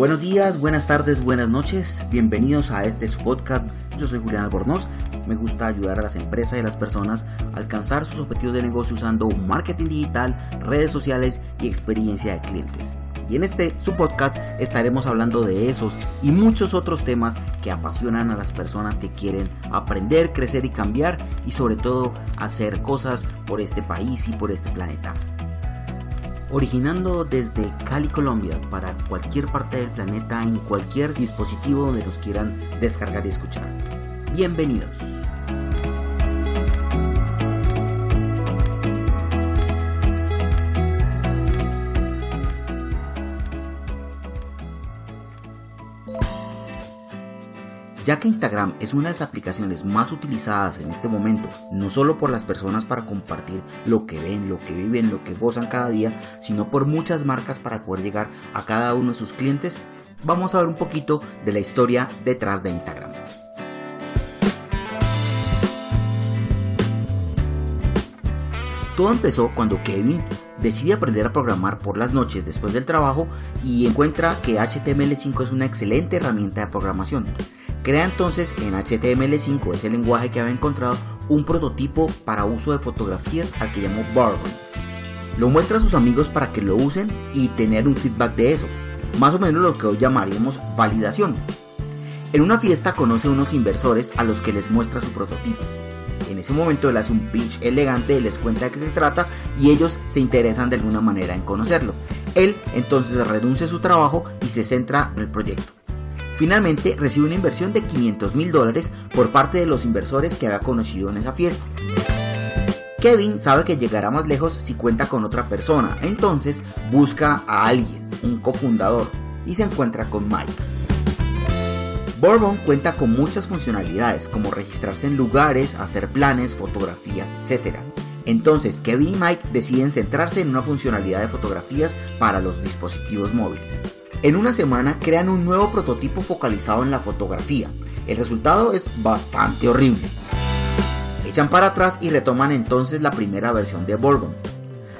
Buenos días, buenas tardes, buenas noches. Bienvenidos a este podcast. Yo soy Julián Albornoz. Me gusta ayudar a las empresas y a las personas a alcanzar sus objetivos de negocio usando marketing digital, redes sociales y experiencia de clientes. Y en este su podcast estaremos hablando de esos y muchos otros temas que apasionan a las personas que quieren aprender, crecer y cambiar y sobre todo hacer cosas por este país y por este planeta originando desde Cali, Colombia, para cualquier parte del planeta en cualquier dispositivo donde los quieran descargar y escuchar. Bienvenidos. Ya que Instagram es una de las aplicaciones más utilizadas en este momento, no solo por las personas para compartir lo que ven, lo que viven, lo que gozan cada día, sino por muchas marcas para poder llegar a cada uno de sus clientes, vamos a ver un poquito de la historia detrás de Instagram. Todo empezó cuando Kevin decide aprender a programar por las noches después del trabajo y encuentra que HTML5 es una excelente herramienta de programación. Crea entonces en HTML5, ese lenguaje que había encontrado, un prototipo para uso de fotografías al que llamó Bourbon. Lo muestra a sus amigos para que lo usen y tener un feedback de eso, más o menos lo que hoy llamaríamos validación. En una fiesta conoce a unos inversores a los que les muestra su prototipo. En ese momento él hace un pitch elegante, les cuenta de qué se trata y ellos se interesan de alguna manera en conocerlo. Él entonces renuncia a su trabajo y se centra en el proyecto. Finalmente recibe una inversión de 500 mil dólares por parte de los inversores que había conocido en esa fiesta. Kevin sabe que llegará más lejos si cuenta con otra persona, entonces busca a alguien, un cofundador, y se encuentra con Mike. Bourbon cuenta con muchas funcionalidades como registrarse en lugares, hacer planes, fotografías, etc. Entonces Kevin y Mike deciden centrarse en una funcionalidad de fotografías para los dispositivos móviles. En una semana crean un nuevo prototipo focalizado en la fotografía. El resultado es bastante horrible. Echan para atrás y retoman entonces la primera versión de Bourbon.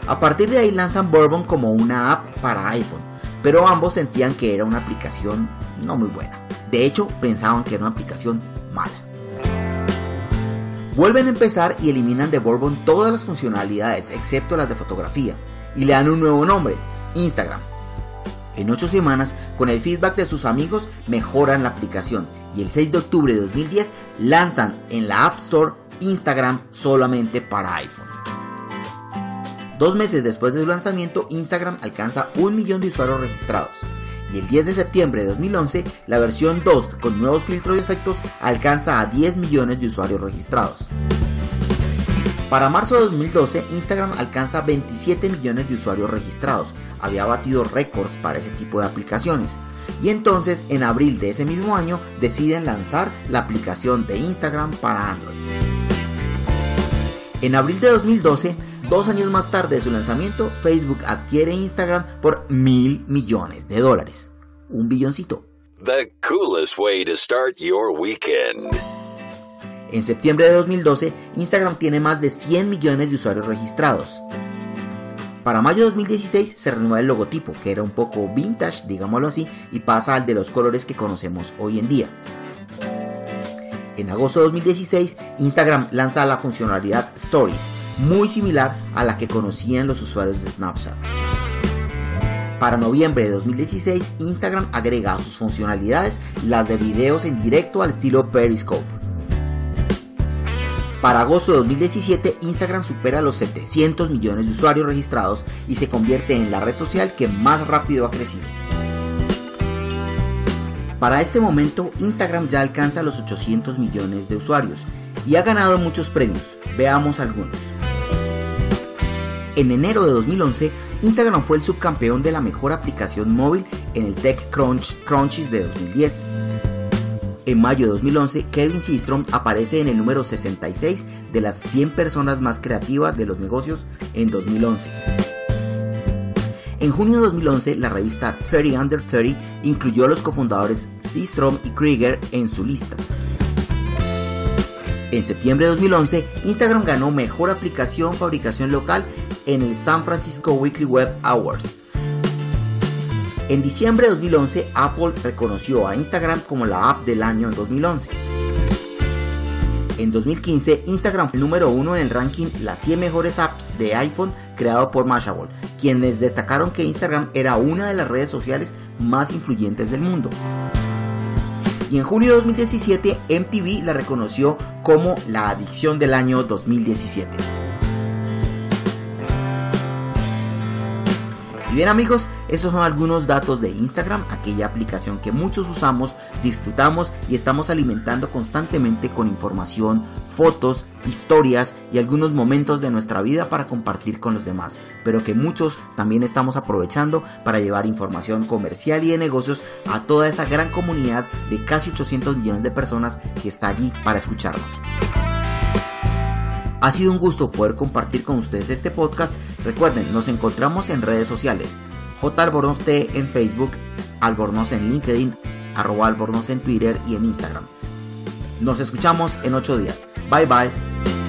A partir de ahí lanzan Bourbon como una app para iPhone, pero ambos sentían que era una aplicación no muy buena. De hecho, pensaban que era una aplicación mala. Vuelven a empezar y eliminan de Bourbon todas las funcionalidades excepto las de fotografía y le dan un nuevo nombre, Instagram. En 8 semanas, con el feedback de sus amigos, mejoran la aplicación y el 6 de octubre de 2010 lanzan en la App Store Instagram solamente para iPhone. Dos meses después de su lanzamiento, Instagram alcanza un millón de usuarios registrados. Y el 10 de septiembre de 2011, la versión 2 con nuevos filtros y efectos alcanza a 10 millones de usuarios registrados. Para marzo de 2012, Instagram alcanza 27 millones de usuarios registrados. Había batido récords para ese tipo de aplicaciones. Y entonces, en abril de ese mismo año, deciden lanzar la aplicación de Instagram para Android. En abril de 2012, dos años más tarde de su lanzamiento, Facebook adquiere Instagram por mil millones de dólares. Un billoncito. The coolest way to start your weekend. En septiembre de 2012, Instagram tiene más de 100 millones de usuarios registrados. Para mayo de 2016 se renueva el logotipo, que era un poco vintage, digámoslo así, y pasa al de los colores que conocemos hoy en día. En agosto de 2016, Instagram lanza la funcionalidad Stories, muy similar a la que conocían los usuarios de Snapchat. Para noviembre de 2016, Instagram agrega a sus funcionalidades las de videos en directo al estilo Periscope. Para agosto de 2017, Instagram supera los 700 millones de usuarios registrados y se convierte en la red social que más rápido ha crecido. Para este momento, Instagram ya alcanza los 800 millones de usuarios y ha ganado muchos premios. Veamos algunos. En enero de 2011, Instagram fue el subcampeón de la mejor aplicación móvil en el TechCrunch Crunchies de 2010. En mayo de 2011, Kevin Systrom aparece en el número 66 de las 100 personas más creativas de los negocios en 2011. En junio de 2011, la revista 30 Under 30 incluyó a los cofundadores Systrom y Krieger en su lista. En septiembre de 2011, Instagram ganó Mejor Aplicación Fabricación Local en el San Francisco Weekly Web Awards En diciembre de 2011, Apple reconoció a Instagram como la app del año en 2011. En 2015, Instagram fue el número uno en el ranking Las 100 mejores apps de iPhone creado por Mashable, quienes destacaron que Instagram era una de las redes sociales más influyentes del mundo. Y en junio de 2017, MTV la reconoció como la adicción del año 2017. Y bien amigos, estos son algunos datos de Instagram, aquella aplicación que muchos usamos, disfrutamos y estamos alimentando constantemente con información, fotos, historias y algunos momentos de nuestra vida para compartir con los demás, pero que muchos también estamos aprovechando para llevar información comercial y de negocios a toda esa gran comunidad de casi 800 millones de personas que está allí para escucharnos. Ha sido un gusto poder compartir con ustedes este podcast. Recuerden, nos encontramos en redes sociales. J. Albornoz T en Facebook, Albornoz en LinkedIn, arroba Albornoz en Twitter y en Instagram. Nos escuchamos en 8 días. Bye bye.